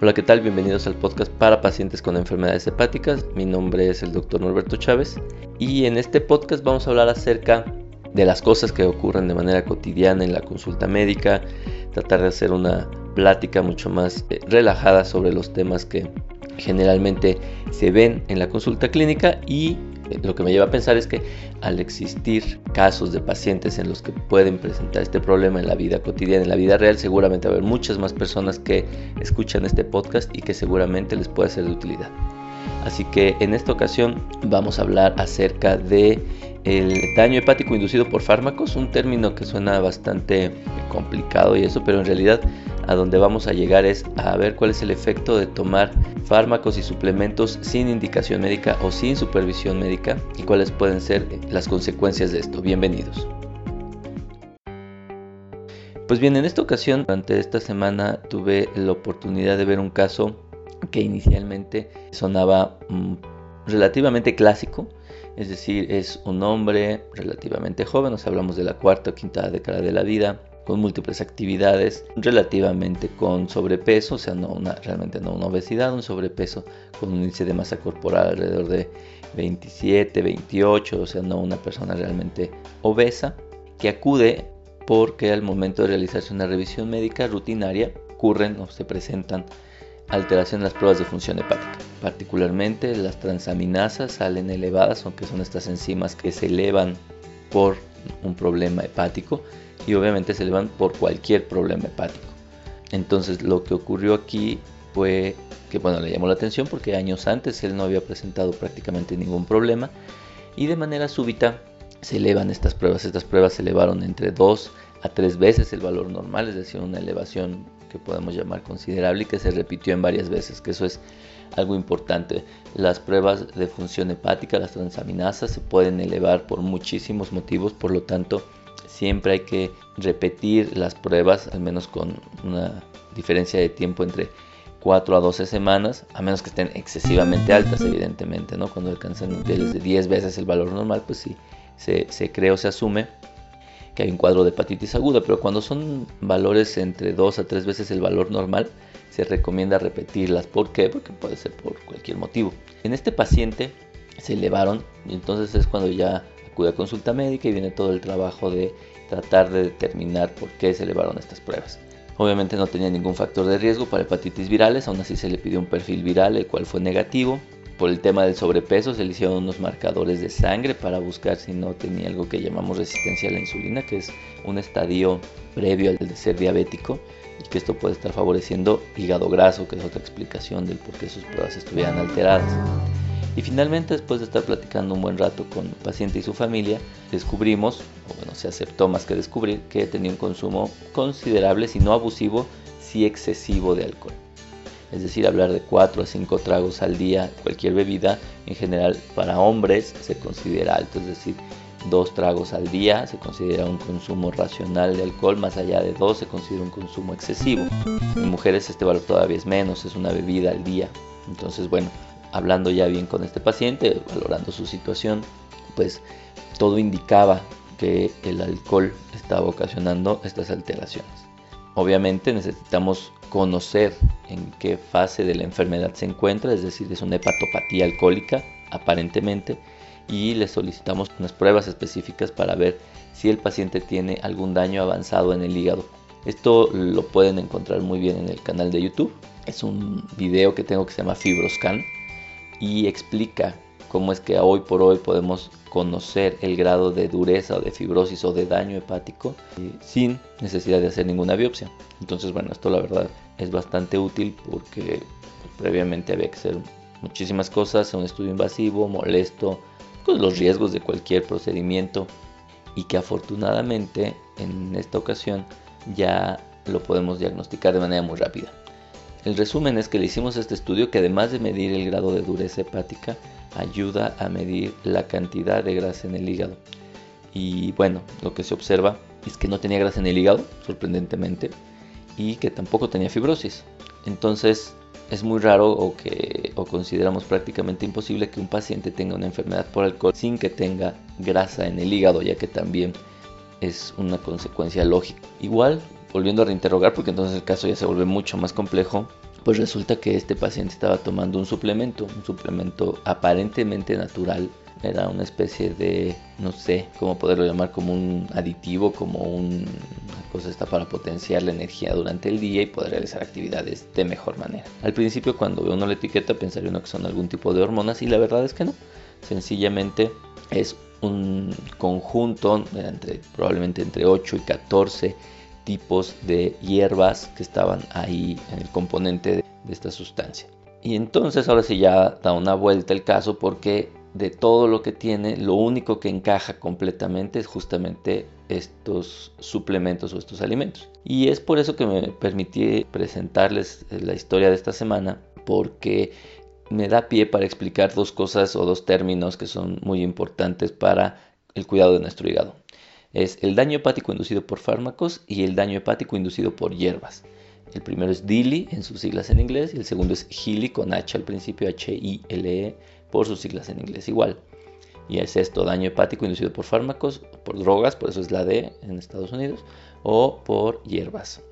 Hola, ¿qué tal? Bienvenidos al podcast para pacientes con enfermedades hepáticas. Mi nombre es el doctor Norberto Chávez y en este podcast vamos a hablar acerca de las cosas que ocurren de manera cotidiana en la consulta médica, tratar de hacer una plática mucho más eh, relajada sobre los temas que generalmente se ven en la consulta clínica y lo que me lleva a pensar es que al existir casos de pacientes en los que pueden presentar este problema en la vida cotidiana, en la vida real, seguramente va a haber muchas más personas que escuchan este podcast y que seguramente les puede ser de utilidad. Así que en esta ocasión vamos a hablar acerca de el daño hepático inducido por fármacos, un término que suena bastante complicado y eso, pero en realidad a donde vamos a llegar es a ver cuál es el efecto de tomar fármacos y suplementos sin indicación médica o sin supervisión médica y cuáles pueden ser las consecuencias de esto. Bienvenidos. Pues bien, en esta ocasión, durante esta semana, tuve la oportunidad de ver un caso que inicialmente sonaba mm, relativamente clásico, es decir, es un hombre relativamente joven, nos hablamos de la cuarta o quinta década de la vida, con múltiples actividades, relativamente con sobrepeso, o sea, no una, realmente no una obesidad, un sobrepeso con un índice de masa corporal alrededor de 27, 28, o sea, no una persona realmente obesa, que acude porque al momento de realizarse una revisión médica rutinaria ocurren o se presentan alteraciones en las pruebas de función hepática. Particularmente las transaminasas salen elevadas, aunque son estas enzimas que se elevan por un problema hepático y obviamente se elevan por cualquier problema hepático. Entonces lo que ocurrió aquí fue que bueno, le llamó la atención porque años antes él no había presentado prácticamente ningún problema y de manera súbita se elevan estas pruebas. Estas pruebas se elevaron entre 2 a 3 veces el valor normal, es decir, una elevación que podemos llamar considerable y que se repitió en varias veces, que eso es algo importante. Las pruebas de función hepática, las transaminasas, se pueden elevar por muchísimos motivos, por lo tanto, siempre hay que repetir las pruebas, al menos con una diferencia de tiempo entre 4 a 12 semanas, a menos que estén excesivamente altas, evidentemente, ¿no? Cuando alcanzan niveles de 10 veces el valor normal, pues sí, se, se cree o se asume que hay un cuadro de hepatitis aguda, pero cuando son valores entre 2 a 3 veces el valor normal, se recomienda repetirlas. ¿Por qué? Porque puede ser por cualquier motivo. En este paciente se elevaron y entonces es cuando ya acude a consulta médica y viene todo el trabajo de tratar de determinar por qué se elevaron estas pruebas. Obviamente no tenía ningún factor de riesgo para hepatitis virales, aún así se le pidió un perfil viral, el cual fue negativo. Por el tema del sobrepeso se le hicieron unos marcadores de sangre para buscar si no tenía algo que llamamos resistencia a la insulina, que es un estadio previo al de ser diabético y que esto puede estar favoreciendo hígado graso, que es otra explicación del por qué sus pruebas estuvieran alteradas. Y finalmente, después de estar platicando un buen rato con el paciente y su familia, descubrimos, o bueno, se aceptó más que descubrir, que tenía un consumo considerable, si no abusivo, si excesivo de alcohol. Es decir, hablar de 4 a 5 tragos al día, cualquier bebida, en general para hombres se considera alto, es decir, dos tragos al día se considera un consumo racional de alcohol, más allá de dos se considera un consumo excesivo. En mujeres este valor todavía es menos, es una bebida al día. Entonces, bueno, hablando ya bien con este paciente, valorando su situación, pues todo indicaba que el alcohol estaba ocasionando estas alteraciones. Obviamente necesitamos conocer en qué fase de la enfermedad se encuentra, es decir, es una hepatopatía alcohólica aparentemente, y le solicitamos unas pruebas específicas para ver si el paciente tiene algún daño avanzado en el hígado. Esto lo pueden encontrar muy bien en el canal de YouTube. Es un video que tengo que se llama Fibroscan y explica cómo es que hoy por hoy podemos conocer el grado de dureza o de fibrosis o de daño hepático sin necesidad de hacer ninguna biopsia. Entonces, bueno, esto la verdad es bastante útil porque previamente había que hacer muchísimas cosas, un estudio invasivo, molesto, con los riesgos de cualquier procedimiento y que afortunadamente en esta ocasión ya lo podemos diagnosticar de manera muy rápida. El resumen es que le hicimos este estudio que además de medir el grado de dureza hepática, ayuda a medir la cantidad de grasa en el hígado. Y bueno, lo que se observa es que no tenía grasa en el hígado, sorprendentemente, y que tampoco tenía fibrosis. Entonces, es muy raro o que o consideramos prácticamente imposible que un paciente tenga una enfermedad por alcohol sin que tenga grasa en el hígado, ya que también es una consecuencia lógica. Igual, volviendo a reinterrogar, porque entonces el caso ya se vuelve mucho más complejo, pues resulta que este paciente estaba tomando un suplemento, un suplemento aparentemente natural. Era una especie de, no sé cómo poderlo llamar, como un aditivo, como una cosa está para potenciar la energía durante el día y poder realizar actividades de mejor manera. Al principio cuando ve uno la etiqueta pensaría uno que son algún tipo de hormonas y la verdad es que no. Sencillamente es un conjunto entre, probablemente entre 8 y 14 tipos de hierbas que estaban ahí en el componente de, esta sustancia. Y entonces ahora sí ya da una vuelta el caso porque de todo lo que tiene, lo único que encaja completamente es justamente estos suplementos o estos alimentos. Y es por eso que me permití presentarles la historia de esta semana, porque me da pie para explicar dos cosas o dos términos que son muy importantes para el cuidado de nuestro hígado. Es el daño hepático inducido por fármacos y el daño hepático inducido por hierbas. El primero es DILI en sus siglas en inglés y el segundo es HILI con H al principio, H-I-L-E por sus siglas en inglés igual. Y es esto, daño hepático inducido por fármacos, por drogas, por eso es la D en Estados Unidos, o por hierbas.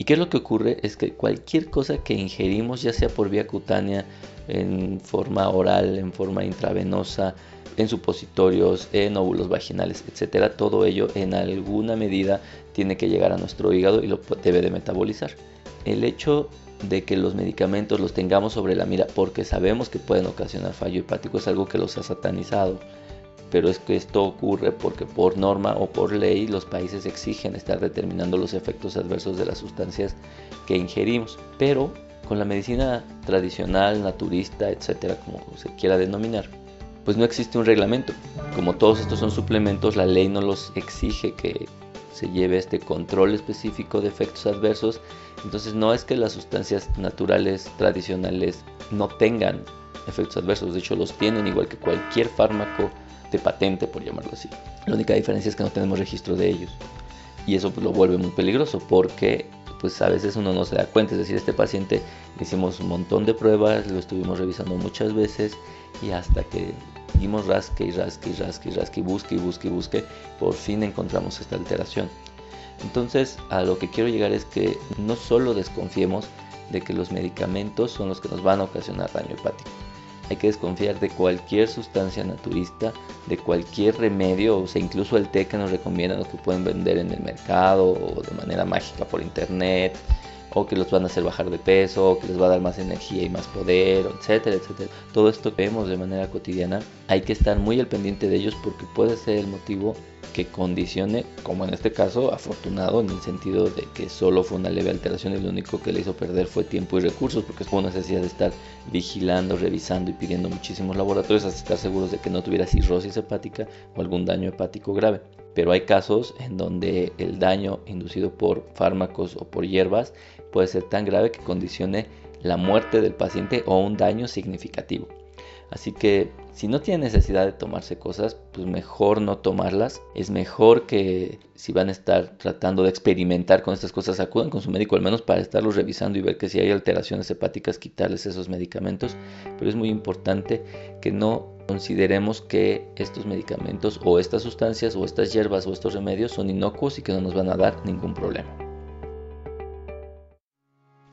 ¿Y qué es lo que ocurre? Es que cualquier cosa que ingerimos, ya sea por vía cutánea, en forma oral, en forma intravenosa, en supositorios, en óvulos vaginales, etcétera, todo ello en alguna medida tiene que llegar a nuestro hígado y lo debe de metabolizar. El hecho de que los medicamentos los tengamos sobre la mira porque sabemos que pueden ocasionar fallo hepático es algo que los ha satanizado. Pero es que esto ocurre porque por norma o por ley los países exigen estar determinando los efectos adversos de las sustancias que ingerimos. Pero con la medicina tradicional, naturista, etcétera, como se quiera denominar, pues no existe un reglamento. Como todos estos son suplementos, la ley no los exige que se lleve este control específico de efectos adversos. Entonces no es que las sustancias naturales tradicionales no tengan efectos adversos, de hecho los tienen igual que cualquier fármaco de patente, por llamarlo así. La única diferencia es que no tenemos registro de ellos. Y eso pues, lo vuelve muy peligroso porque pues a veces uno no se da cuenta. Es decir, este paciente le hicimos un montón de pruebas, lo estuvimos revisando muchas veces y hasta que dimos rasque y rasque y rasque y rasque y busque y busque y busque, por fin encontramos esta alteración. Entonces a lo que quiero llegar es que no solo desconfiemos de que los medicamentos son los que nos van a ocasionar daño hepático. Hay que desconfiar de cualquier sustancia naturista, de cualquier remedio, o sea, incluso el té que nos recomiendan o que pueden vender en el mercado o de manera mágica por internet, o que los van a hacer bajar de peso, o que les va a dar más energía y más poder, etcétera, etcétera. Todo esto que vemos de manera cotidiana, hay que estar muy al pendiente de ellos porque puede ser el motivo que condicione, como en este caso, afortunado en el sentido de que solo fue una leve alteración y lo único que le hizo perder fue tiempo y recursos, porque fue necesidad de estar vigilando, revisando y pidiendo muchísimos laboratorios hasta estar seguros de que no tuviera cirrosis hepática o algún daño hepático grave. Pero hay casos en donde el daño inducido por fármacos o por hierbas puede ser tan grave que condicione la muerte del paciente o un daño significativo. Así que si no tiene necesidad de tomarse cosas, pues mejor no tomarlas. Es mejor que si van a estar tratando de experimentar con estas cosas, acudan con su médico al menos para estarlos revisando y ver que si hay alteraciones hepáticas, quitarles esos medicamentos. Pero es muy importante que no consideremos que estos medicamentos o estas sustancias o estas hierbas o estos remedios son inocuos y que no nos van a dar ningún problema.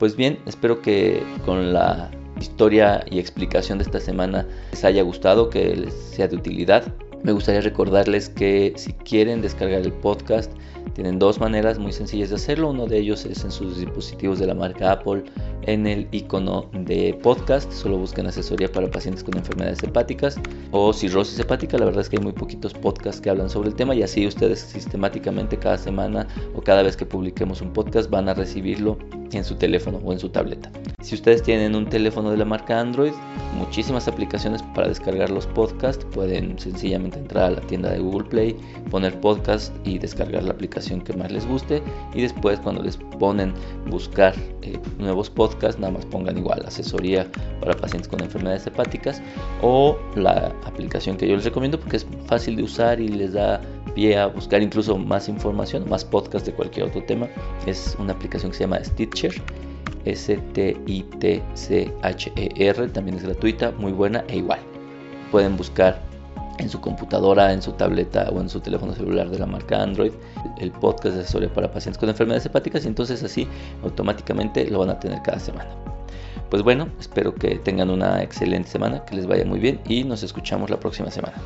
Pues bien, espero que con la historia y explicación de esta semana les haya gustado, que les sea de utilidad. Me gustaría recordarles que si quieren descargar el podcast, tienen dos maneras muy sencillas de hacerlo. Uno de ellos es en sus dispositivos de la marca Apple, en el icono de podcast. Solo busquen asesoría para pacientes con enfermedades hepáticas o cirrosis hepática. La verdad es que hay muy poquitos podcasts que hablan sobre el tema y así ustedes sistemáticamente cada semana o cada vez que publiquemos un podcast van a recibirlo en su teléfono o en su tableta. Si ustedes tienen un teléfono de la marca Android, muchísimas aplicaciones para descargar los podcasts. Pueden sencillamente entrar a la tienda de Google Play, poner podcast y descargar la aplicación que más les guste. Y después cuando les ponen buscar eh, nuevos podcasts, nada más pongan igual asesoría para pacientes con enfermedades hepáticas o la aplicación que yo les recomiendo porque es fácil de usar y les da pie a buscar incluso más información, más podcasts de cualquier otro tema. Es una aplicación que se llama Stitcher S-T-I-T-C-H-E-R, también es gratuita, muy buena e igual. Pueden buscar en su computadora, en su tableta o en su teléfono celular de la marca Android el podcast de asesoría para pacientes con enfermedades hepáticas y entonces así automáticamente lo van a tener cada semana. Pues bueno, espero que tengan una excelente semana, que les vaya muy bien y nos escuchamos la próxima semana.